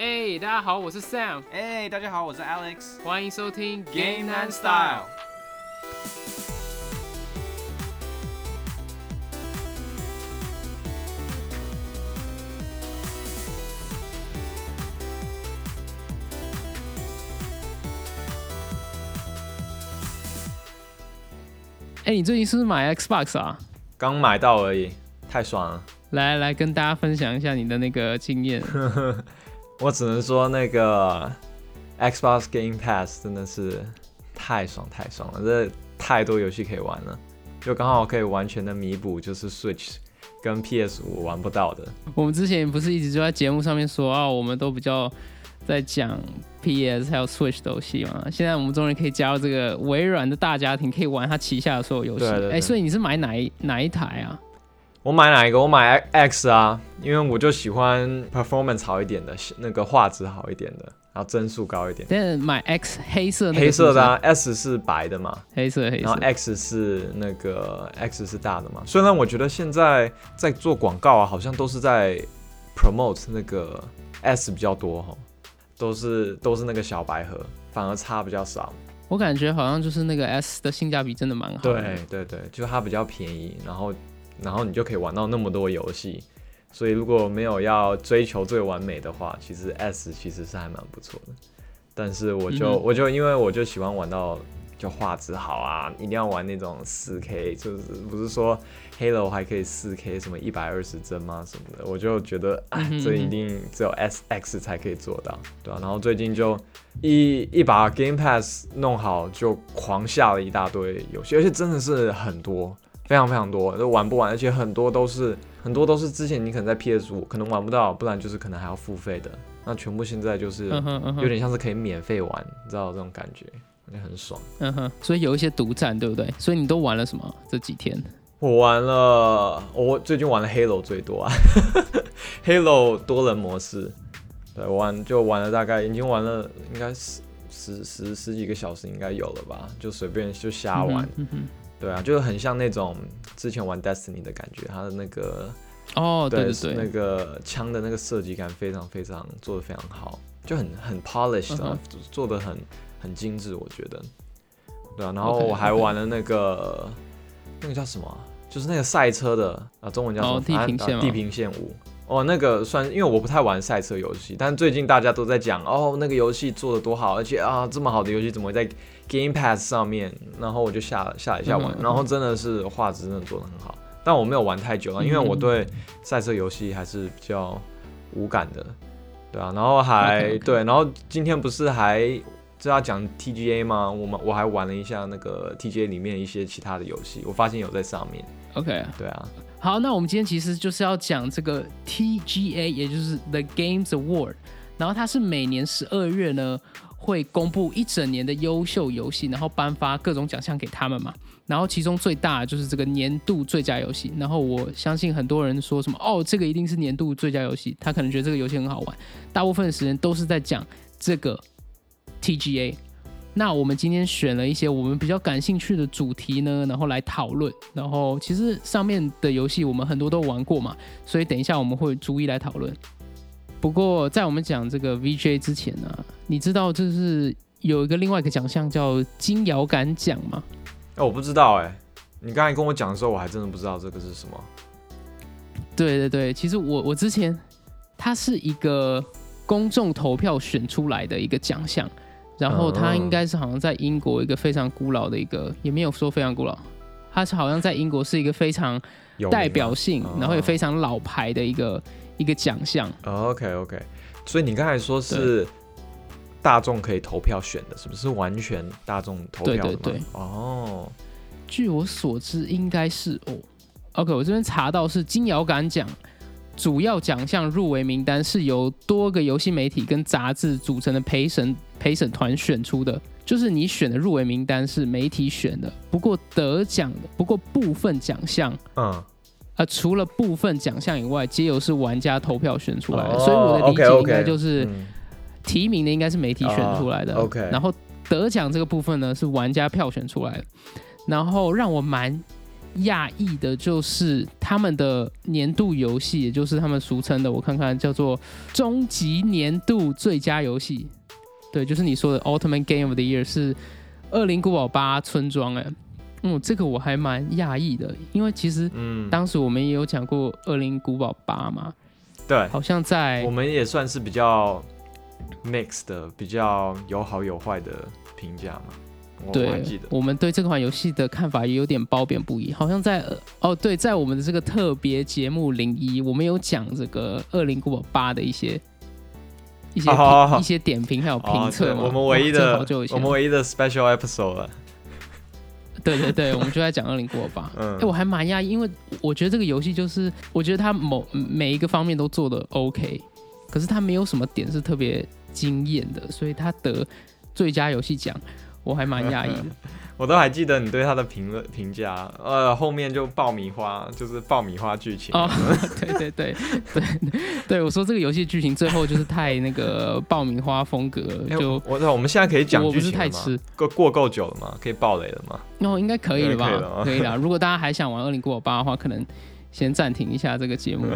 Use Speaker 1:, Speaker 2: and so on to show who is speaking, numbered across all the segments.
Speaker 1: 哎、大家好，我是 Sam，
Speaker 2: 哎、大家好，我是 Alex。
Speaker 1: 欢迎收听
Speaker 2: Game and Style。
Speaker 1: 哎、你最近是不是买 Xbox 啊？
Speaker 2: 刚买到而已，太爽了。
Speaker 1: 来来，跟大家分享一下你的那个经验。
Speaker 2: 我只能说那个 Xbox Game Pass 真的是太爽太爽了，这太多游戏可以玩了，就刚好可以完全的弥补就是 Switch 跟 PS 五玩不到的。
Speaker 1: 我们之前不是一直就在节目上面说啊，我们都比较在讲 PS 还有 Switch 的游戏嘛。现在我们终于可以加入这个微软的大家庭，可以玩它旗下的所有游戏。哎、所以你是买哪一哪一台啊？
Speaker 2: 我买哪一个？我买 X 啊，因为我就喜欢 performance 好一点的，那个画质好一点的，然后帧数高一点。
Speaker 1: 但是买 X 黑色那个
Speaker 2: 黑色的、啊、S 是白的嘛，
Speaker 1: 黑色，黑色黑
Speaker 2: 然后。X 是那个 X 是大的嘛。虽然我觉得现在在做广告啊，好像都是在 promote 那个 S 比较多哈，都是都是那个小白盒，反而差比较少。
Speaker 1: 我感觉好像就是那个 S 的性价比真的蛮好的。
Speaker 2: 对对对，就它比较便宜，然后然后你就可以玩到那么多游戏。所以如果没有要追求最完美的话，其实 S 其实是还蛮不错的。但是我就、
Speaker 1: 嗯。
Speaker 2: 我就因为我就喜欢玩到就画质好啊，一定要玩那种四 K，就是不是说 Halo 还可以四 K 什么一百二十帧吗？什么的，我就觉得哎
Speaker 1: 嗯哼，
Speaker 2: 这一定只有 S X 才可以做到，对啊，然后最近就一一把 Game Pass 弄好，就狂下了一大堆游戏，而且真的是很多，非常非常多，都玩不完，而且很多都是很多都是之前你可能在 PS 五可能玩不到，不然就是可能还要付费的，那全部现在就是有点像是可以免费玩，你知道这种感觉，感觉很爽。
Speaker 1: 嗯哼，所以有一些独占，对不对？所以你都玩了什么这几天？
Speaker 2: 我玩了，我最近玩了 Halo 最多啊，Halo 多人模式，对，我玩就玩了大概已经玩了应该十十十十几个小时应该有了吧，就随便就瞎玩，
Speaker 1: 嗯哼，嗯
Speaker 2: 对啊，就很像那种之前玩 Destiny 的感觉，它的那个
Speaker 1: 哦，对对对，
Speaker 2: 那个枪的那个设计感非常非常做的非常好，就很很 polished，、做的很很精致，我觉得。对啊，然后我还玩了那个那个叫什么啊？就是那个赛车的啊，中文叫什么？
Speaker 1: 哦地平线
Speaker 2: 地平线五。哦，那个算，因为我不太玩赛车游戏，但最近大家都在讲哦，那个游戏做的多好，而且啊，这么好的游戏怎么会在 Game Pass 上面？然后我就下下了一下玩，
Speaker 1: 嗯
Speaker 2: 然后真的是画质真的做的很好，但我没有玩太久了，因为我对赛车游戏还是比较无感的，对啊，然后还对，然后今天不是还这要讲 TGA 吗？我们我还玩了一下那个 TGA 里面一些其他的游戏，我发现有在上面
Speaker 1: ，OK。
Speaker 2: 对啊，
Speaker 1: 好，那我们今天其实就是要讲这个 TGA，也就是 The Games Award，然后它是每年十二月呢会公布一整年的优秀游戏，然后颁发各种奖项给他们嘛。然后其中最大的就是这个年度最佳游戏。然后我相信很多人说什么哦，这个一定是年度最佳游戏，他可能觉得这个游戏很好玩，大部分时间都是在讲这个 TGA。那我们今天选了一些我们比较感兴趣的主题呢，然后来讨论。然后其实上面的游戏我们很多都玩过嘛，所以等一下我们会逐一来讨论。不过在我们讲这个 VJ 之前呢、你知道就是有一个另外一个奖项叫金摇杆奖吗？
Speaker 2: 哎、我不知道哎、你刚才跟我讲的时候，我还真的不知道这个是什么。
Speaker 1: 对对对，其实我我之前它是一个公众投票选出来的一个奖项，然后它
Speaker 2: 嗯
Speaker 1: 应该是好像在英国一个非常古老的一个，也没有说非常古老，它是好像在英国是一个非常
Speaker 2: 有
Speaker 1: 代表性，
Speaker 2: 哦
Speaker 1: 然后也非常老牌的一个一个奖项。
Speaker 2: 哦 OK OK，所以你刚才说是大众可以投票选的，是不是完全大众投票的吗？
Speaker 1: 对对对
Speaker 2: 哦，
Speaker 1: 据我所知，应该是哦。OK，我这边查到是金摇杆奖主要奖项入围名单是由多个游戏媒体跟杂志组成的陪审陪审团选出的，就是你选的入围名单是媒体选的，不过得奖的，不过部分奖项。
Speaker 2: 嗯，
Speaker 1: 呃，除了部分奖项以外，皆由是玩家投票选出来的，
Speaker 2: 哦
Speaker 1: 所以我的理解应该就是
Speaker 2: 嗯。
Speaker 1: 提名的应该是媒体选出来的、
Speaker 2: 哦，OK
Speaker 1: 然后得奖这个部分呢是玩家票选出来的，然后让我蛮讶异的，就是他们的年度游戏，也就是他们俗称的，我看看叫做终极年度最佳游戏。对，就是你说的 Ultimate Game of the Year 是《恶灵古堡八村庄》哎，嗯，这个我还蛮讶异的，因为其实
Speaker 2: 嗯，
Speaker 1: 当时我们也有讲过《恶灵古堡八》嘛，
Speaker 2: 对，
Speaker 1: 好像在
Speaker 2: 我们也算是比较 mix 的，比较有好有坏的评价嘛。
Speaker 1: 对
Speaker 2: 记得，
Speaker 1: 我们对这款游戏的看法也有点褒贬不一，好像在呃哦对，在我们的这个特别节目零一，我们有讲这个《恶灵古堡八》的一些。一些一些点评还有评测嘛、
Speaker 2: 我们唯一的我们唯一的 special episode 了。
Speaker 1: 对对对，我们就在讲《恶灵古堡八》。
Speaker 2: 嗯
Speaker 1: 哎、我还蛮讶异，因为我觉得这个游戏就是，我觉得它某每一个方面都做的 OK，可是它没有什么点是特别惊艳的，所以它得最佳游戏奖，我还蛮讶异的。
Speaker 2: 我都还记得你对他的评论评价，呃，后面就爆米花，就是爆米花剧情。
Speaker 1: 哦，对对对对对，我说这个游戏剧情最后就是太那个爆米花风格就
Speaker 2: 我我们现在可以讲
Speaker 1: 我不是
Speaker 2: 剧情吗？
Speaker 1: 太吃，
Speaker 2: 过过够久了吗？可以爆雷了吗？
Speaker 1: 哦，应该可以了吧？
Speaker 2: 可以了。
Speaker 1: 如果大家还想玩《二零古堡八》的话，可能先暂停一下这个节目。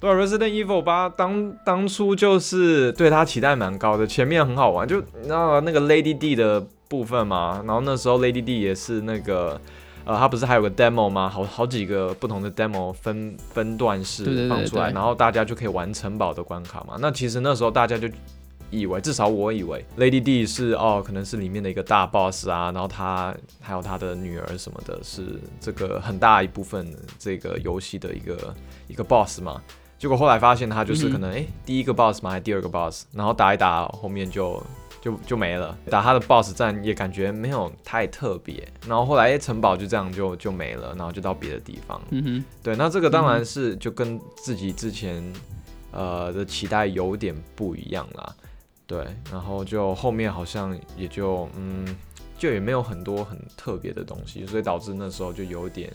Speaker 2: 对啊，Resident Evil 八当当初就是对它期待蛮高的，前面很好玩，就你知道那个 Lady D 的部分嘛，然后那时候 Lady D 也是那个。呃，它不是还有个 demo 吗？好好几个不同的 demo 分分段式放出来，
Speaker 1: 对
Speaker 2: 然后大家就可以玩城堡的关卡嘛。那其实那时候大家就以为，至少我以为 Lady D 是哦，可能是里面的一个大 boss 啊，然后他还有他的女儿什么的，是这个很大一部分这个游戏的一个一个 boss 嘛。结果后来发现他就是可能诶、第一个 boss 嘛，还是第二个 boss，然后打一打后面就就就没了。打他的 boss 战也感觉没有太特别，然后后来城堡就这样就就没了，然后就到别的地方。
Speaker 1: 嗯哼，
Speaker 2: 对，那这个当然是就跟自己之前呃的期待有点不一样啦。对，然后就后面好像也就嗯，就也没有很多很特别的东西，所以导致那时候就有点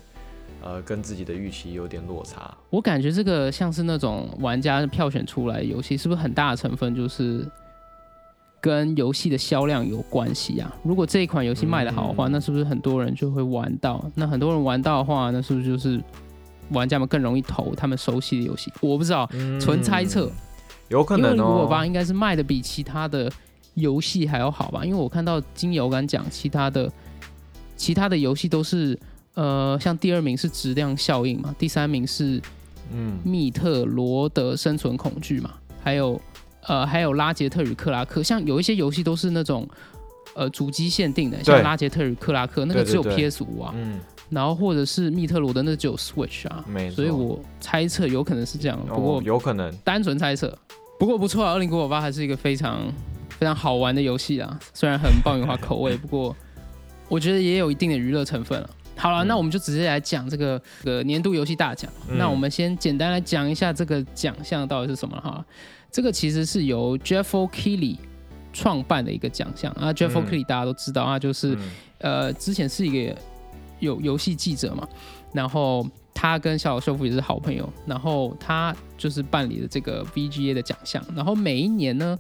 Speaker 2: 呃跟自己的预期有点落差。
Speaker 1: 我感觉这个像是那种玩家票选出来的游戏，是不是很大的成分就是跟游戏的销量有关系啊？如果这一款游戏卖的好的话，
Speaker 2: 嗯
Speaker 1: 那是不是很多人就会玩到？那很多人玩到的话，那是不是就是玩家们更容易投他们熟悉的游戏？我不知道，纯猜测。
Speaker 2: 嗯有可
Speaker 1: 因为
Speaker 2: 能哦。
Speaker 1: 如果八应该是卖的比其他的游戏还要好吧？因为我看到金油敢讲，其他的其他的游戏都是呃，像第二名是质量效应嘛，第三名是
Speaker 2: 嗯
Speaker 1: 密特罗德生存恐惧嘛，还有呃还有拉杰特与克拉克，像有一些游戏都是那种呃主机限定的，像拉杰特与克拉克那个只有 PS 五啊，
Speaker 2: 嗯，
Speaker 1: 然后或者是密特罗德那只有 Switch 啊，
Speaker 2: 没错
Speaker 1: 所以我猜测有可能是这样，不过
Speaker 2: 哦、有可能。
Speaker 1: 单纯猜测。不过不错啊，《二零古堡八》还是一个非常非常好玩的游戏啊，虽然很爆米花口味，不过我觉得也有一定的娱乐成分了。好了，
Speaker 2: 嗯
Speaker 1: 那我们就直接来讲这个这个年度游戏大奖。
Speaker 2: 嗯
Speaker 1: 那我们先简单来讲一下这个奖项到底是什么哈。这个其实是由 Jeff Keighley 创办的一个奖项啊。Jeff
Speaker 2: 嗯
Speaker 1: Keighley 大家都知道，啊就是、
Speaker 2: 嗯
Speaker 1: 呃之前是一个游游戏记者嘛，然后他跟小岛秀夫也是好朋友，然后他就是办理了这个 VGA 的奖项，然后每一年呢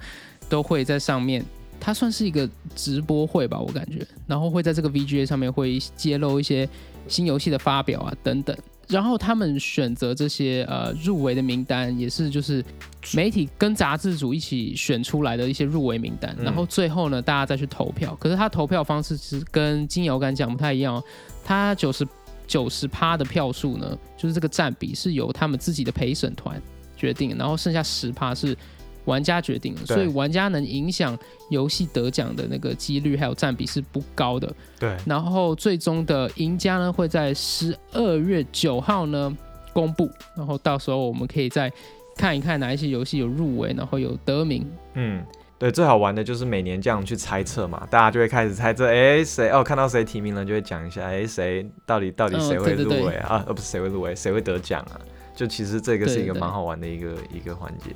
Speaker 1: 都会在上面，它算是一个直播会吧，我感觉，然后会在这个 VGA 上面会揭露一些新游戏的发表啊等等。然后他们选择这些呃入围的名单，也是就是媒体跟杂志组一起选出来的一些入围名单，
Speaker 2: 嗯
Speaker 1: 然后最后呢大家再去投票。可是他投票方式是跟金摇杆奖不太一样哦，他九十九十趴的票数呢，就是这个占比是由他们自己的陪审团决定，然后剩下十趴是玩家决定的，所以玩家能影响游戏得奖的那个几率还有占比是不高的。
Speaker 2: 对，
Speaker 1: 然后最终的赢家呢会在十二月九号呢公布，然后到时候我们可以再看一看哪一些游戏有入围，然后有得名。
Speaker 2: 嗯，对，最好玩的就是每年这样去猜测嘛，大家就会开始猜测，哎，谁哦，看到谁提名了就会讲一下，哎，谁到底到底
Speaker 1: 嗯
Speaker 2: 谁会入围啊？呃，不是谁会入围，谁会得奖啊？就其实这个是一个蛮好玩的一个一个环节。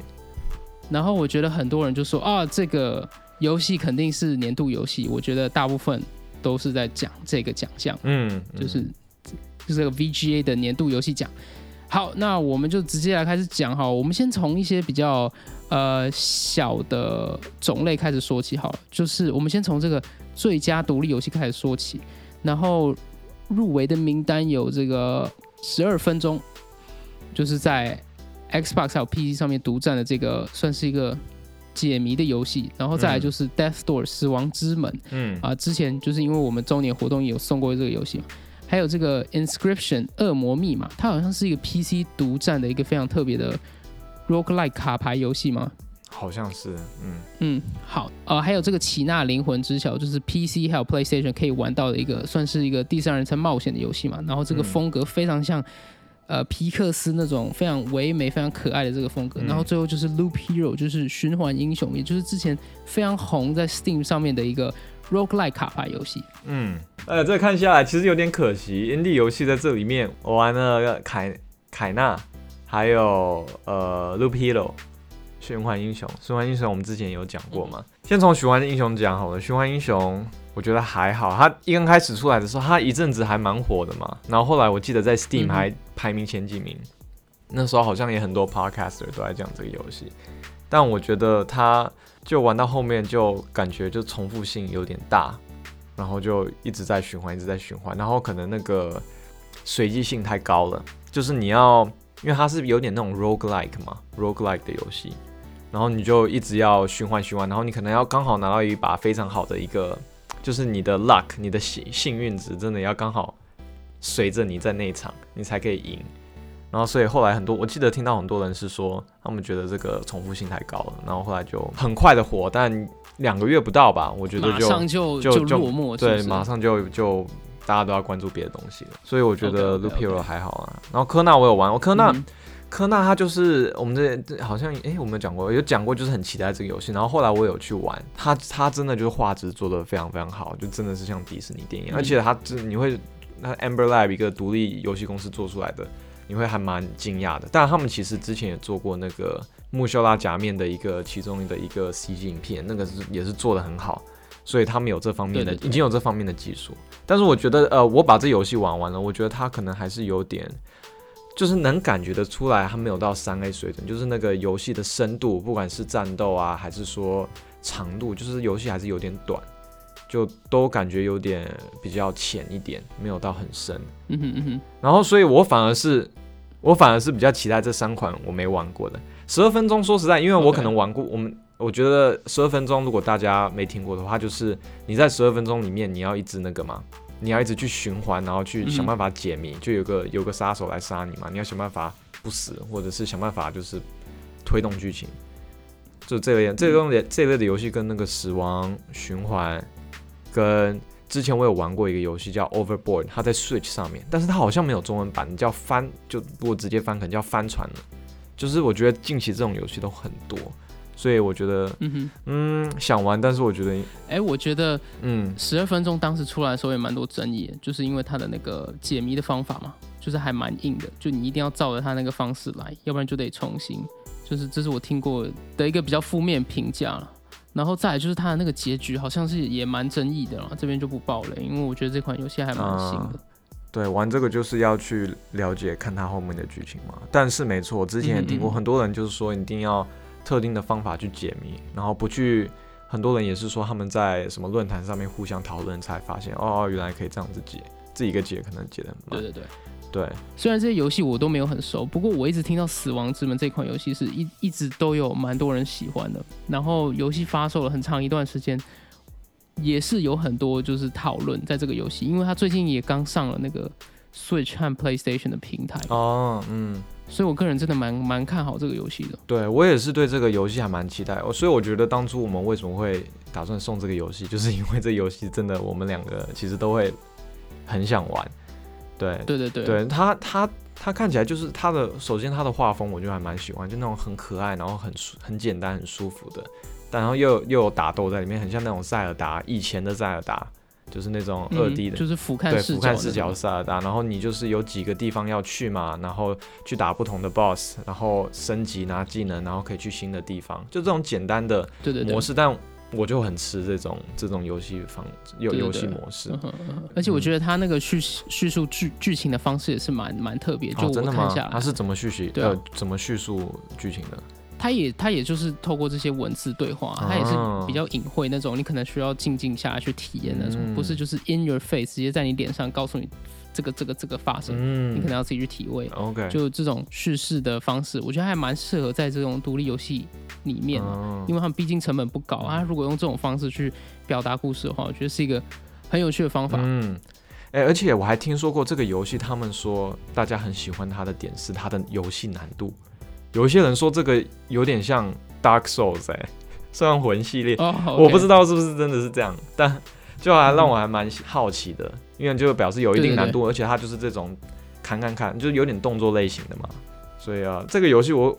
Speaker 1: 然后我觉得很多人就说啊，这个游戏肯定是年度游戏，我觉得大部分都是在讲这个奖项。
Speaker 2: 嗯，
Speaker 1: 就是就是这个 VGA 的年度游戏奖。好，那我们就直接来开始讲哈。我们先从一些比较呃小的种类开始说起好了，就是我们先从这个最佳独立游戏开始说起，然后入围的名单有这个十二分钟，就是在 Xbox 还有 PC 上面独占的这个，算是一个解谜的游戏。然后再来就是 Death Door 死亡之门
Speaker 2: 嗯
Speaker 1: 啊，之前就是因为我们周年活动也有送过这个游戏嘛。还有这个 Inscription 恶魔密码，它好像是一个 PC 独占的一个非常特别的 roguelike 卡牌游戏吗？
Speaker 2: 好像是，嗯
Speaker 1: 嗯，好，呃，还有这个奇纳灵魂之桥，就是 PC 还有 PlayStation 可以玩到的一个，算是一个第三人称冒险的游戏嘛。然后这个
Speaker 2: 嗯
Speaker 1: 风格非常像，呃，皮克斯那种非常唯美、非常可爱的这个风格。
Speaker 2: 嗯
Speaker 1: 然后最后就是 Loop Hero，就是循环英雄，也就是之前非常红在 Steam 上面的一个 roguelike 卡牌游戏。
Speaker 2: 嗯，呃，这看下来其实有点可惜，indie 游戏在这里面我玩了凯凯纳，还有呃 Loop Hero。循环英雄，循环英雄我们之前有讲过嘛？先从循环英雄讲好了。循环英雄我觉得还好，它一刚开始出来的时候，它一阵子还蛮火的嘛。然后后来我记得在 Steam 还排名前几名，那时候好像也很多 podcaster 都在讲这个游戏。但我觉得它就玩到后面就感觉就重复性有点大，然后就一直在循环，一直在循环，然后可能那个随机性太高了，就是你要，因为它是有点那种 roguelike 嘛，roguelike 的游戏，然后你就一直要循环循环，然后你可能要刚好拿到一把非常好的一个，就是你的 luck，你的幸幸运值真的要刚好随着你在那一场，你才可以赢。然后所以后来很多，我记得听到很多人是说，他们觉得这个重复性太高了，然后后来就很快的火，但两个月不到吧，我觉得
Speaker 1: 马
Speaker 2: 就
Speaker 1: 上就
Speaker 2: 就就
Speaker 1: 落寞，
Speaker 2: 对，马上就就大家都要关注别的东西了，所以我觉得 Hero 还好啊。然后科纳我有玩，我科纳、
Speaker 1: 嗯
Speaker 2: 科纳它就是我们这这好像诶，我们有讲过，有讲过，就是很期待这个游戏。然后后来我有去玩，它它真的就是画质做的非常非常好，就真的是像迪士尼电影，
Speaker 1: 嗯
Speaker 2: 而且它真你会那 Amber Lab 一个独立游戏公司做出来的，你会还蛮惊讶的。但他们其实之前也做过那个穆修拉假面的一个其中的一个 CG 影片，那个是也是做的很好。所以他们有这方面的，
Speaker 1: 对对对
Speaker 2: 已经有这方面的技术。但是我觉得，呃，我把这游戏玩完了，我觉得它可能还是有点，就是能感觉得出来，它没有到三 A 水准，就是那个游戏的深度，不管是战斗啊，还是说长度，就是游戏还是有点短，就都感觉有点比较浅一点，没有到很深。
Speaker 1: 嗯哼嗯哼，
Speaker 2: 然后，所以我反而是，我反而是比较期待这三款我没玩过的。十二分钟，说实在，因为我可能玩过我们。我觉得十二分钟，如果大家没听过的话，就是你在十二分钟里面，你要一直那个嘛，你要一直去循环，然后去
Speaker 1: 嗯
Speaker 2: 想办法解谜，就有个有个杀手来杀你嘛，你要想办法不死，或者是想办法就是推动剧情。就这类这类的这类的游戏跟那个死亡循环，跟之前我有玩过一个游戏叫 Overboard，它在 Switch 上面，但是它好像没有中文版，叫翻就如果直接翻可能叫翻船了。就是我觉得近期这种游戏都很多，所以我觉得
Speaker 1: 嗯哼，
Speaker 2: 嗯想玩，但是我觉得
Speaker 1: 哎，我觉得
Speaker 2: 嗯
Speaker 1: 十二分钟当时出来的时候也蛮多争议，就是因为它的那个解谜的方法嘛，就是还蛮硬的，就你一定要照着它那个方式来，要不然就得重新。就是这是我听过的一个比较负面评价了。然后再来就是它的那个结局好像是也蛮争议的啦，这边就不爆了，因为我觉得这款游戏还蛮新的。
Speaker 2: 对，玩这个就是要去了解看它后面的剧情嘛。但是没错，我之前也听过很多人就是说一定要特定的方法去解谜，然后不去。很多人也是说他们在什么论坛上面互相讨论才发现，哦，原来可以这样子解，自己一个解可能解的很慢。
Speaker 1: 对对对。
Speaker 2: 对，
Speaker 1: 虽然这些游戏我都没有很熟，不过我一直听到《死亡之门》这款游戏是一一直都有蛮多人喜欢的。然后游戏发售了很长一段时间，也是有很多就是讨论在这个游戏，因为它最近也刚上了那个 Switch 和 PlayStation 的平台，
Speaker 2: 哦，嗯，
Speaker 1: 所以我个人真的蛮蛮看好这个游戏的。
Speaker 2: 对我也是对这个游戏还蛮期待，所以我觉得当初我们为什么会打算送这个游戏，就是因为这游戏真的我们两个其实都会很想玩。对，
Speaker 1: 对对对，
Speaker 2: 对它它它看起来就是它的，首先它的画风我就还蛮喜欢，就那种很可爱，然后很舒很简单很舒服的，但然后又又有打斗在里面，很像那种塞尔达以前的塞尔达，就是那种二 D 的。
Speaker 1: 嗯就是俯瞰视角，
Speaker 2: 俯瞰视角的。塞尔达，然后你就是有几个地方要去嘛，然后去打不同的 BOSS，然后升级拿技能，然后可以去新的地方，就这种简单的
Speaker 1: 对对对
Speaker 2: 模，式。但我就很吃这种这种游戏方游
Speaker 1: 对对
Speaker 2: 游戏模式。
Speaker 1: 而且我觉得他那个叙叙述剧剧情的方式也是蛮蛮特别，就我看下？来，
Speaker 2: 它是怎么叙述？呃，怎么叙述剧情的？
Speaker 1: 它也他也就是透过这些文字对话，他也是比较隐晦那种，你可能需要静静下来去体验那种，不是就是 in your face 直接在你脸上告诉你这个这个这个发生，你可能要自己去体会。
Speaker 2: OK，
Speaker 1: 就这种叙事的方式，我觉得还蛮适合在这种独立游戏里面，因为他们毕竟成本不高啊。如果用这种方式去表达故事的话，我觉得是一个很有趣的方法。
Speaker 2: 嗯，哎，而且我还听说过这个游戏，他们说大家很喜欢它的点是它的游戏难度。有一些人说这个有点像 Dark Souls 哎，算魂系列，我不知道是不是真的是这样，但就还让我还蛮好奇的，因为就表示有一定难度，而且它就是这种砍砍砍，就是有点动作类型的嘛，所以啊，这个游戏我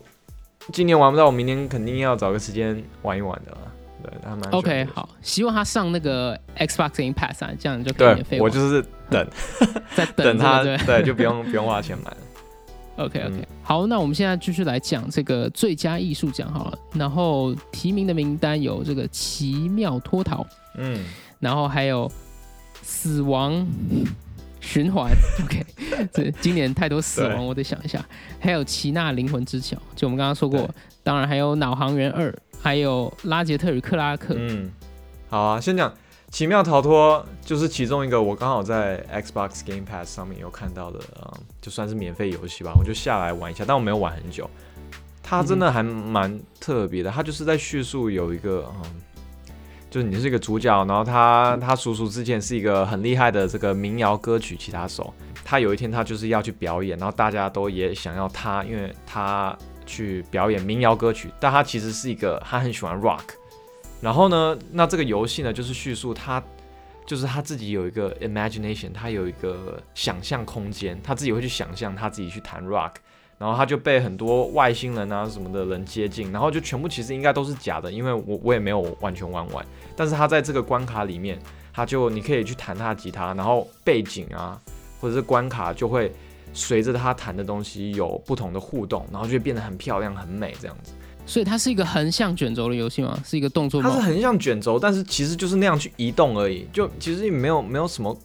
Speaker 2: 今年玩不到，我明年肯定要找个时间玩一玩的，对，还蛮
Speaker 1: OK，好，希望他上那个 Xbox Game Pass 啊，这样就可以免费
Speaker 2: 我就是等，
Speaker 1: 在
Speaker 2: 等他，
Speaker 1: 对，
Speaker 2: 就不用不用花钱买了。
Speaker 1: OK OK，好，那我们现在继续来讲这个最佳艺术奖好了。然后提名的名单有这个《奇妙脱逃》，嗯，然后还有《死亡循环》。OK，这今年太多死亡，我得想一下。还有《奇纳灵魂之桥》，就我们刚刚说过。当然还有《脑航员二》，还有《拉杰特与克拉克》。
Speaker 2: 嗯，好啊，先讲。奇妙逃脱就是其中一个，我刚好在 Xbox Game Pass 上面有看到的，嗯，就算是免费游戏吧，我就下来玩一下，但我没有玩很久。它真的还蛮特别的，它就是在叙述有一个，嗯，就是你是一个主角，然后他他叔叔之前是一个很厉害的这个民谣歌曲吉他手，他有一天他就是要去表演，然后大家都也想要他，因为他去表演民谣歌曲，但他其实是一个他很喜欢 rock。然后呢，那这个游戏呢，就是叙述他，就是他自己有一个 imagination，他有一个想象空间，他自己会去想象他自己去弹 rock，然后他就被很多外星人啊什么的人接近，然后就全部其实应该都是假的，因为我我也没有完全玩完，但是他在这个关卡里面，他就你可以去弹他的吉他，然后背景啊或者是关卡就会随着他弹的东西有不同的互动，然后就变得很漂亮很美这样子。
Speaker 1: 所以它是一个横向卷轴的游戏吗？是一个动作？
Speaker 2: 它是横向卷轴，但是其实就是那样去移动而已。就其实也没有没有什么，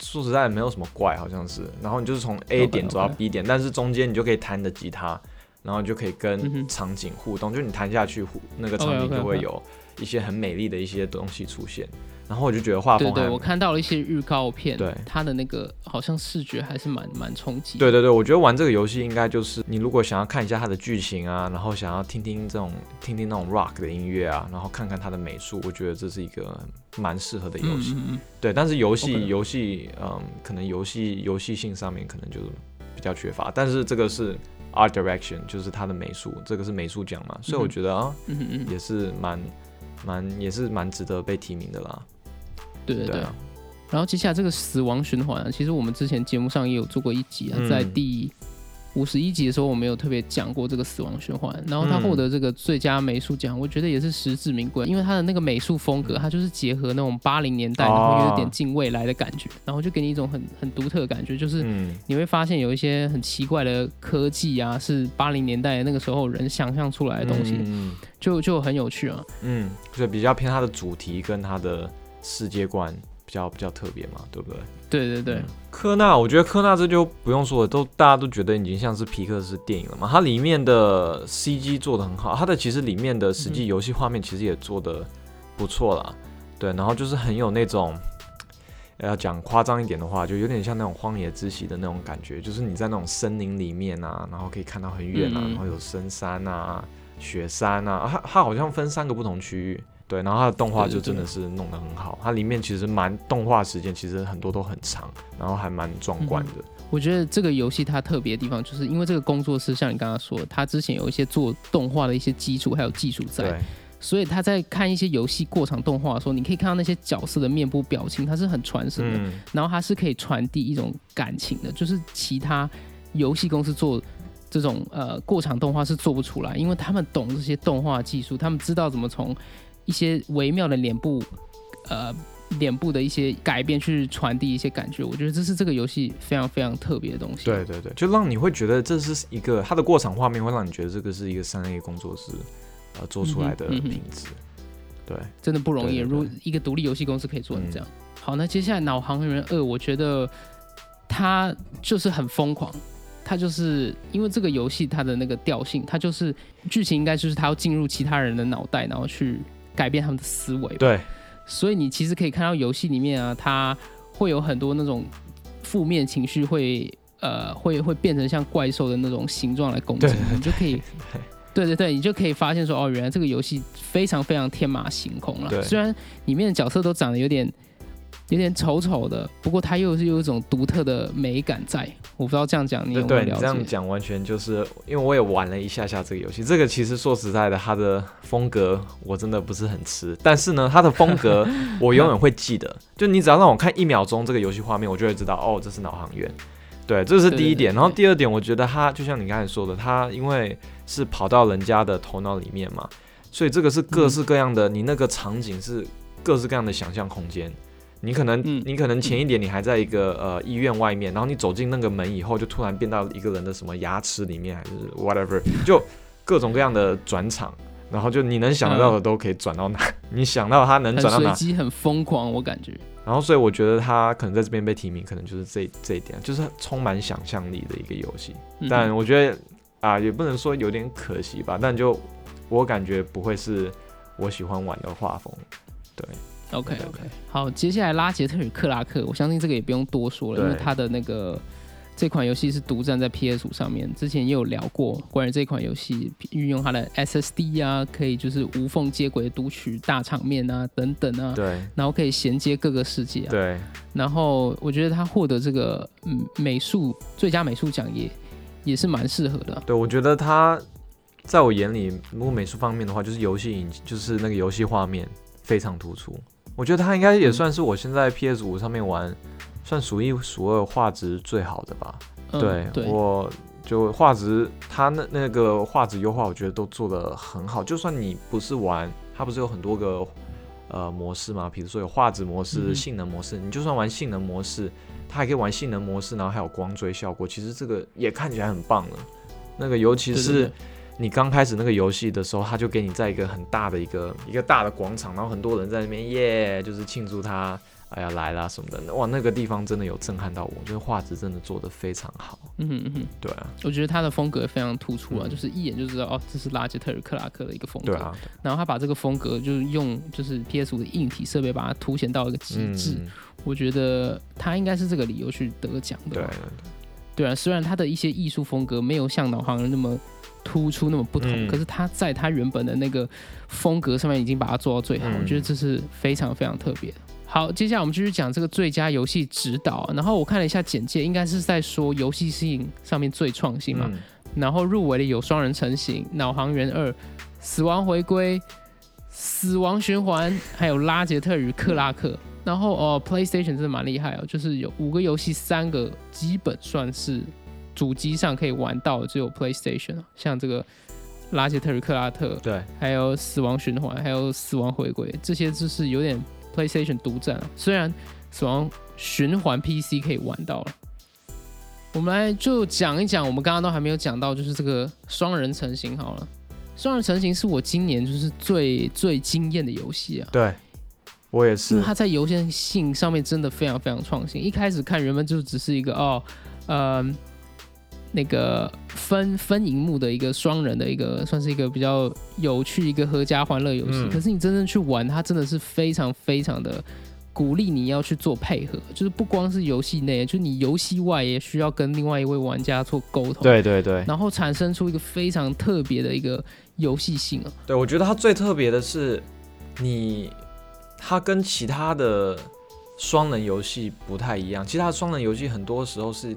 Speaker 2: 说实在没有什么怪，好像是。然后你就是从 A 点走到 B 点，但是中间你就可以弹你的吉他，然后就可以跟场景互动。就你弹下去，那个场景就会有一些很美丽的一些东西出现。然后我就觉得画风，
Speaker 1: 对对，我看到了一些预告片，
Speaker 2: 对
Speaker 1: 它的那个好像视觉还是蛮蛮冲击。
Speaker 2: 对对对，我觉得玩这个游戏应该就是你如果想要看一下它的剧情啊，然后想要听听这种听听那种 rock 的音乐啊，然后看看它的美术，我觉得这是一个蛮适合的游戏。对，但是游戏游戏嗯，可能游戏游戏性上面可能就是比较缺乏，但是这个是 art direction，就是它的美术，这个是美术奖嘛，所以我觉得啊，嗯嗯，也是蛮蛮也是蛮值得被提名的啦。
Speaker 1: 对对对，然后接下来这个死亡循环啊，其实我们之前节目上也有做过一集啊，在第五十一集的时候，我们有特别讲过这个死亡循环。然后他获得这个最佳美术奖，我觉得也是实至名归，因为他的那个美术风格，他就是结合那种八零年代，然后有点近未来的感觉，然后就给你一种很很独特的感觉，就是你会发现有一些很奇怪的科技啊，是八零年代那个时候人想象出来的东西，就就很有趣啊。
Speaker 2: 嗯，就比较偏它的主题跟它的。世界观比较比较特别嘛，对不对？
Speaker 1: 对对对，
Speaker 2: 科纳，我觉得科纳这就不用说了，都大家都觉得已经像是皮克斯电影了嘛。它里面的 CG 做的很好，它的其实里面的实际游戏画面其实也做的不错啦。对，然后就是很有那种，要讲夸张一点的话，就有点像那种荒野之息的那种感觉，就是你在那种森林里面啊，然后可以看到很远啊，然后有深山啊、雪山啊，它它好像分三个不同区域。对，然后它的动画就真的是弄得很好，它里面其实蛮动画时间其实很多都很长，然后还蛮壮观的。
Speaker 1: 我觉得这个游戏它特别的地方，就是因为这个工作室像你刚刚说，他之前有一些做动画的一些基础还有技术在，所以他在看一些游戏过场动画的时候，你可以看到那些角色的面部表情，它是很传神的，然后它是可以传递一种感情的，就是其他游戏公司做这种呃过场动画是做不出来，因为他们懂这些动画技术，他们知道怎么从。一些微妙的脸部，呃，脸部的一些改变去传递一些感觉，我觉得这是这个游戏非常非常特别的东西。
Speaker 2: 对对对，就让你会觉得这是一个它的过场画面，会让你觉得这个是一个三 A 工作室呃做出来的品质。对，
Speaker 1: 真的不容易，如一个独立游戏公司可以做成这样。好，那接下来《脑航员二》，我觉得它就是很疯狂。它就是因为这个游戏它的那个调性，它就是剧情应该就是它要进入其他人的脑袋，然后去改变他们的思维。
Speaker 2: 对，
Speaker 1: 所以你其实可以看到游戏里面啊，它会有很多那种负面情绪会呃会会变成像怪兽的那种形状来攻击
Speaker 2: 对
Speaker 1: 你，你就可以。对对对，你就可以发现说，哦，原来这个游戏非常非常天马行空了。
Speaker 2: 对
Speaker 1: 虽然里面的角色都长得有点有点丑丑的，不过它又是有一种独特的美感在。我不知道这样讲你有没有
Speaker 2: 对你
Speaker 1: 了解？
Speaker 2: 这样讲，完全就是因为我也玩了一下下这个游戏。这个其实说实在的，它的风格我真的不是很吃，但是呢，它的风格 我永远会记得。就你只要让我看一秒钟这个游戏画面，我就会知道哦，这是脑航员。对，这是第一点。
Speaker 1: 对对对
Speaker 2: 然后第二点，我觉得它就像你刚才说的，它因为是跑到人家的头脑里面嘛，所以这个是各式各样的，你那个场景是各式各样的想象空间。你可能，
Speaker 1: 嗯
Speaker 2: 你可能前一点你还在一个呃医院外面，然后你走进那个门以后，就突然变到一个人的什么牙齿里面，还是 whatever，就各种各样的转场，然后就你能想到的都可以转到哪，你想到他能转到哪，
Speaker 1: 随机，很疯狂，我感觉。
Speaker 2: 然后所以我觉得他可能在这边被提名，可能就是这这一点，就是充满想象力的一个游戏。
Speaker 1: 嗯
Speaker 2: 但我觉得啊，也不能说有点可惜吧，但就我感觉不会是我喜欢玩的画风。对
Speaker 1: OK，OK，好，接下来拉杰特与克拉克，我相信这个也不用多说了，因为
Speaker 2: 对
Speaker 1: 它的那个这款游戏是独占在 PS 五上面，之前也有聊过关于这款游戏运用它的 SSD 啊，可以就是无缝接轨读取大场面啊等等啊，
Speaker 2: 对。
Speaker 1: 然后可以衔接各个世界啊，
Speaker 2: 对。
Speaker 1: 然后我觉得他获得这个嗯美术最佳美术奖也也是蛮适合的啊、
Speaker 2: 对，我觉得他在我眼里，如果美术方面的话，就是游戏引就是那个游戏画面非常突出。我觉得它应该也算是我现在 PS 五上面玩算数一数二画质最好的吧。
Speaker 1: 嗯
Speaker 2: 对，
Speaker 1: 对，
Speaker 2: 我就画质，它那那个画质优化，我觉得都做得很好。就算你不是玩，它不是有很多个呃模式嘛？比如说有画质模式、
Speaker 1: 嗯
Speaker 2: 性能模式，你就算玩性能模式，它还可以玩性能模式，然后还有光追效果，其实这个也看起来很棒了。那个尤其是你刚开始那个游戏的时候，他就给你在一个很大的一个一个大的广场，然后很多人在那边耶，就是庆祝他哎呀来啦什么的。哇，那个地方真的有震撼到我，就是画质真的做得非常好。
Speaker 1: 嗯哼嗯哼，
Speaker 2: 对啊，
Speaker 1: 我觉得他的风格非常突出啊，
Speaker 2: 嗯
Speaker 1: 就是一眼就知道哦，这是拉杰特尔克拉克的一个风格。
Speaker 2: 对啊，
Speaker 1: 然后他把这个风格就是用就是 PS 五的硬体设备把它凸显到一个极致，
Speaker 2: 嗯，
Speaker 1: 我觉得他应该是这个理由去得奖的
Speaker 2: 对
Speaker 1: 吧。对啊，虽然他的一些艺术风格没有像导航人那么突出那么不同，
Speaker 2: 嗯
Speaker 1: 可是他在他原本的那个风格上面已经把它做到最好，
Speaker 2: 嗯
Speaker 1: 我觉得这是非常非常特别的。好，接下来我们继续讲这个最佳游戏指导啊。然后我看了一下简介，应该是在说游戏性上面最创新嘛。
Speaker 2: 嗯
Speaker 1: 然后入围的有双人成型、脑航员二、死亡回归、死亡循环，还有拉杰特与克拉克。然后哦，PlayStation 真的蛮厉害哦，就是有五个游戏，三个基本算是主机上可以玩到的，只有 PlayStation 啊像这个拉杰特与克拉特，
Speaker 2: 对，
Speaker 1: 还有死亡循环，还有死亡回归，这些就是有点 PlayStation 独占啊。虽然死亡循环 PC 可以玩到了。我们来就讲一讲，我们刚刚都还没有讲到，就是这个双人成型好了。双人成型是我今年就是最最惊艳的游戏啊，
Speaker 2: 对，我也
Speaker 1: 因
Speaker 2: 是
Speaker 1: 为，它在游戏性上面真的非常非常创新。一开始看原本就只是一个哦，呃，那个分分荧幕的一个双人的一个，算是一个比较有趣一个合家欢乐游戏。
Speaker 2: 嗯
Speaker 1: 可是你真正去玩，它真的是非常非常的鼓励你要去做配合，就是不光是游戏内，就你游戏外也需要跟另外一位玩家做沟通，，
Speaker 2: 对对对
Speaker 1: 然后产生出一个非常特别的一个游戏性啊。
Speaker 2: 对，我觉得它最特别的是你，它跟其他的双人游戏不太一样。其他的双人游戏很多时候是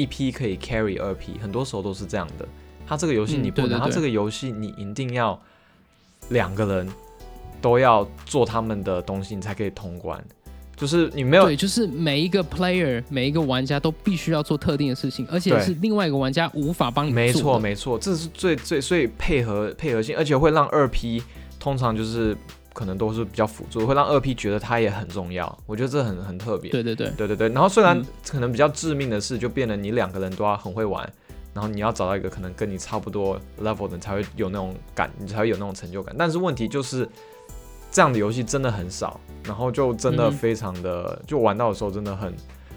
Speaker 2: 一批可以 carry 二批，很多时候都是这样的。他这个游戏
Speaker 1: 嗯
Speaker 2: 你不能，它
Speaker 1: 对对对
Speaker 2: 这个游戏你一定要两个人都要做他们的东西，你才可以通关。就是你没有
Speaker 1: 对，就是每一个 player，每一个玩家都必须要做特定的事情，而且是另外一个玩家无法帮你做。
Speaker 2: 没错，没错，这是最最所以配合配合性，而且会让二批通常就是可能都是比较辅助，会让二 P 觉得它也很重要。我觉得这很很特别。
Speaker 1: 对对对，
Speaker 2: 对对对然后虽然
Speaker 1: 嗯
Speaker 2: 可能比较致命的是，就变得你两个人都要很会玩，然后你要找到一个可能跟你差不多 level 的，你才会有那种感，你才会有那种成就感。但是问题就是，这样的游戏真的很少，然后就真的非常的，就玩到的时候真的很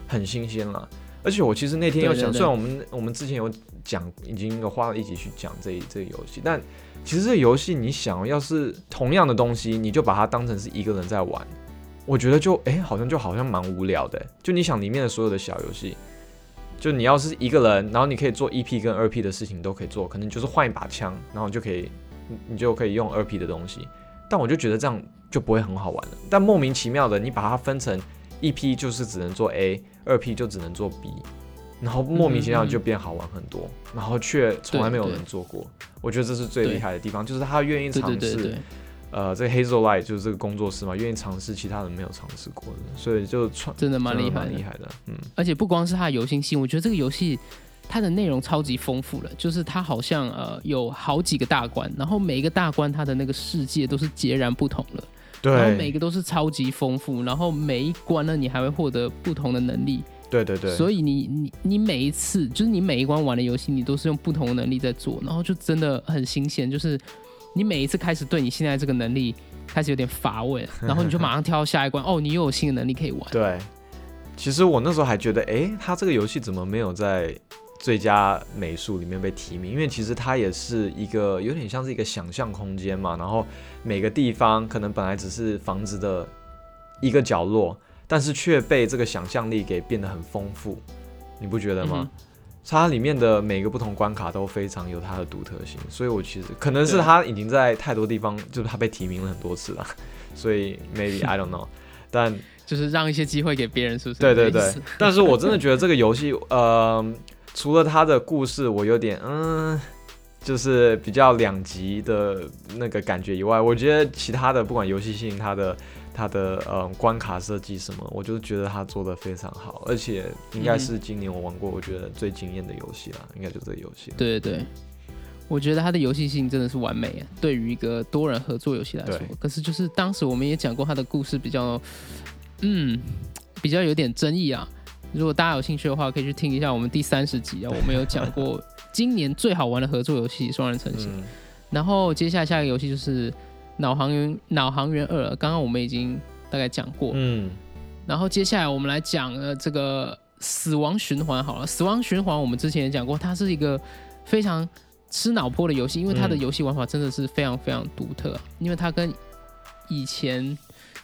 Speaker 2: 很新鲜了。而且我其实那天有想，
Speaker 1: 对对对
Speaker 2: 虽然我们我们之前有讲，已经有花了一集去讲这一这个游戏，但其实这游戏你想，要是同样的东西，你就把它当成是一个人在玩，我觉得就哎、好像就好像蛮无聊的。就你想里面的所有的小游戏，就你要是一个人，然后你可以做一 P 跟二 P 的事情都可以做，可能就是换一把枪，然后就可以你就可以用二 P 的东西。但我就觉得这样就不会很好玩了。但莫名其妙的，你把它分成一 P 就是只能做 A，二 P 就只能做 B，然后莫名其妙就变好玩很多，然后却从来没有人做过。我觉得这是最厉害的地方，就是他愿意尝试。
Speaker 1: 对对对，
Speaker 2: 呃，这个 Hazel Light 就是这个工作室嘛，愿意尝试其他人没有尝试过的，所以就创
Speaker 1: 真的蛮厉害
Speaker 2: 蛮厉。害的。嗯，
Speaker 1: 而且不光是它的游戏性，我觉得这个游戏它的内容超级丰富了，就是它好像呃有好几个大关，然后每一个大关它的那个世界都是截然不同的，然后每
Speaker 2: 对，
Speaker 1: 个都是超级丰富，然后每一关呢你还会获得不同的能力，
Speaker 2: 对对对，
Speaker 1: 所以你你你每一次就是你每一关玩的游戏，你都是用不同的能力在做，然后就真的很新鲜，就是你每一次开始对你现在这个能力开始有点乏味，然后你就马上跳到下一关，哦，你又有新的能力可以玩。
Speaker 2: 对，其实我那时候还觉得，诶，他这个游戏怎么没有在最佳美术里面被提名？因为其实它也是一个有点像是一个想象空间嘛，然后每个地方可能本来只是房子的一个角落，但是却被这个想象力给变得很丰富，你不觉得吗？
Speaker 1: 嗯
Speaker 2: 它里面的每个不同关卡都非常有它的独特性，所以我其实可能是
Speaker 1: 对
Speaker 2: 它已经在太多地方，就是它被提名了很多次了，所以 maybe I don't know，但
Speaker 1: 就是让一些机会给别人，是不是？
Speaker 2: 对对对但是我真的觉得这个游戏，呃，除了它的故事我有点嗯，就是比较两极的那个感觉以外，我觉得其他的不管游戏性，它的它的嗯关卡设计什么，我就觉得它做的非常好，而且应该是今年我玩过我觉得最惊艳的游戏啦，应该就这个游戏。
Speaker 1: 对对对，我觉得它的游戏性真的是完美啊，对于一个多人合作游戏来说。
Speaker 2: 对。
Speaker 1: 可是就是当时我们也讲过，它的故事比较，嗯，比较有点争议啊。如果大家有兴趣的话，可以去听一下我们第三十集啊，我们有讲过今年最好玩的合作游戏《双人成行》
Speaker 2: 嗯，
Speaker 1: 然后接下来下一个游戏就是《脑航员脑航员二》，刚刚我们已经大概讲过。
Speaker 2: 嗯，
Speaker 1: 然后接下来我们来讲呃这个死亡循环好了，死亡循环我们之前也讲过，它是一个非常吃脑波的游戏，因为它的
Speaker 2: 嗯。
Speaker 1: 游戏玩法真的是非常非常独特，因为它跟以前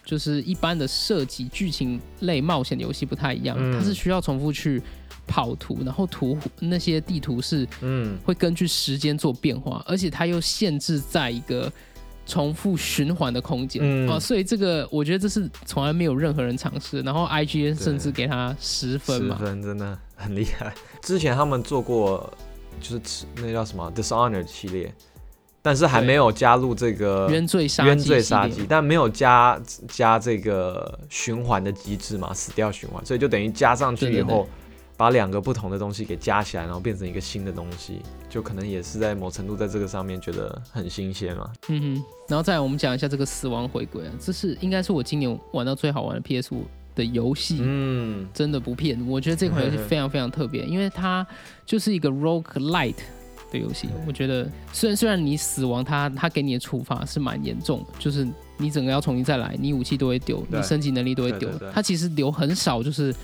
Speaker 1: 就是一般的射击剧情类冒险的游戏不太一样，
Speaker 2: 嗯。
Speaker 1: 它是需要重复去跑图，然后图那些地图是
Speaker 2: 嗯，
Speaker 1: 会根据时间做变化，而且它又限制在一个重复循环的空间、
Speaker 2: 嗯。
Speaker 1: 哦，所以这个我觉得这是从来没有任何人尝试。然后 IGN 甚至给他十分嘛。
Speaker 2: 十，分真的很厉害。之前他们做过就是那叫什么 Dishonored 系列，但是还
Speaker 1: 对
Speaker 2: 没有加入这个
Speaker 1: 冤罪杀
Speaker 2: 冤罪杀机，但没有加加这个循环的机制嘛，死掉循环，所以就等于加上去以后，把两个不同的东西给加起来，然后变成一个新的东西，就可能也是在某程度在这个上面觉得很新鲜嘛。
Speaker 1: 嗯哼。然后再来我们讲一下这个死亡回归啊，这是应该是我今年玩到最好玩的 PS 五的游戏。
Speaker 2: 嗯，
Speaker 1: 真的不骗，我觉得这款游戏非常非常特别，因为它就是一个 rogue light 的游戏。我觉得虽然虽然你死亡它，它给你的处罚是蛮严重的，就是你整个要重新再来，你武器都会丢，你升级能力都会丢。它其实留很少，就是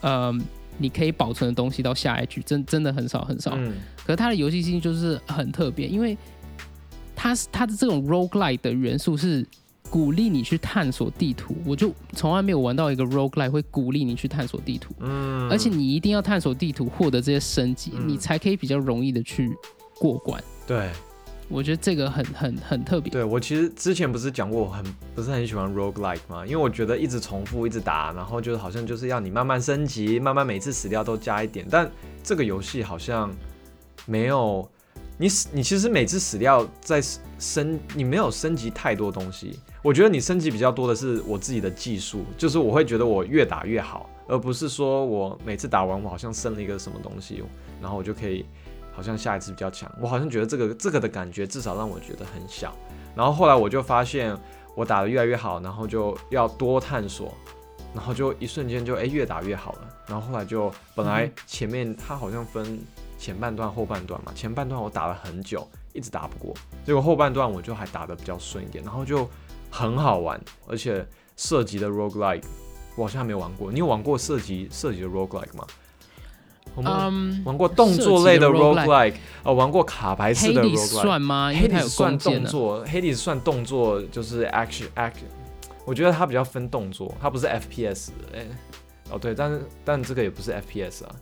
Speaker 1: 呃你可以保存的东西到下一局，真真的很少很少。
Speaker 2: 嗯，
Speaker 1: 可是它的游戏性就是很特别，因为它是它的这种 roguelike 的元素是鼓励你去探索地图，我就从来没有玩到一个 roguelike 会鼓励你去探索地图，
Speaker 2: 嗯，
Speaker 1: 而且你一定要探索地图获得这些升级，
Speaker 2: 嗯
Speaker 1: 你才可以比较容易的去过关。
Speaker 2: 对。
Speaker 1: 我觉得这个很很很特别。
Speaker 2: 对我其实之前不是讲过，我很不是很喜欢 roguelike 嘛，因为我觉得一直重复一直打，然后就是好像就是要你慢慢升级，慢慢每次死掉都加一点。但这个游戏好像没有你死，你其实每次死掉再升，你没有升级太多东西。我觉得你升级比较多的是我自己的技术，就是我会觉得我越打越好，而不是说我每次打完我好像升了一个什么东西，然后我就可以。好像下一次比较强，我好像觉得这个这个的感觉至少让我觉得很小。然后后来我就发现我打得越来越好，然后就要多探索，然后就一瞬间就哎越打越好了。然后后来就本来前面它好像分前半段后半段嘛，前半段我打了很久，一直打不过，结果后半段我就还打得比较顺一点，然后就很好玩，而且涉及的 roguelike 我好像还没玩过，你有玩过射击射击的 roguelike 吗？我们
Speaker 1: 嗯
Speaker 2: 玩过动作类的 roguelike，呃，玩过卡牌式的 roguelike。
Speaker 1: 算吗？因为它有
Speaker 2: 算。动作，Hades 算动作，就是 action action。我觉得它比较分动作，它不是 FPS 的。哎、哦对，但是但这个也不是 FPS 啊。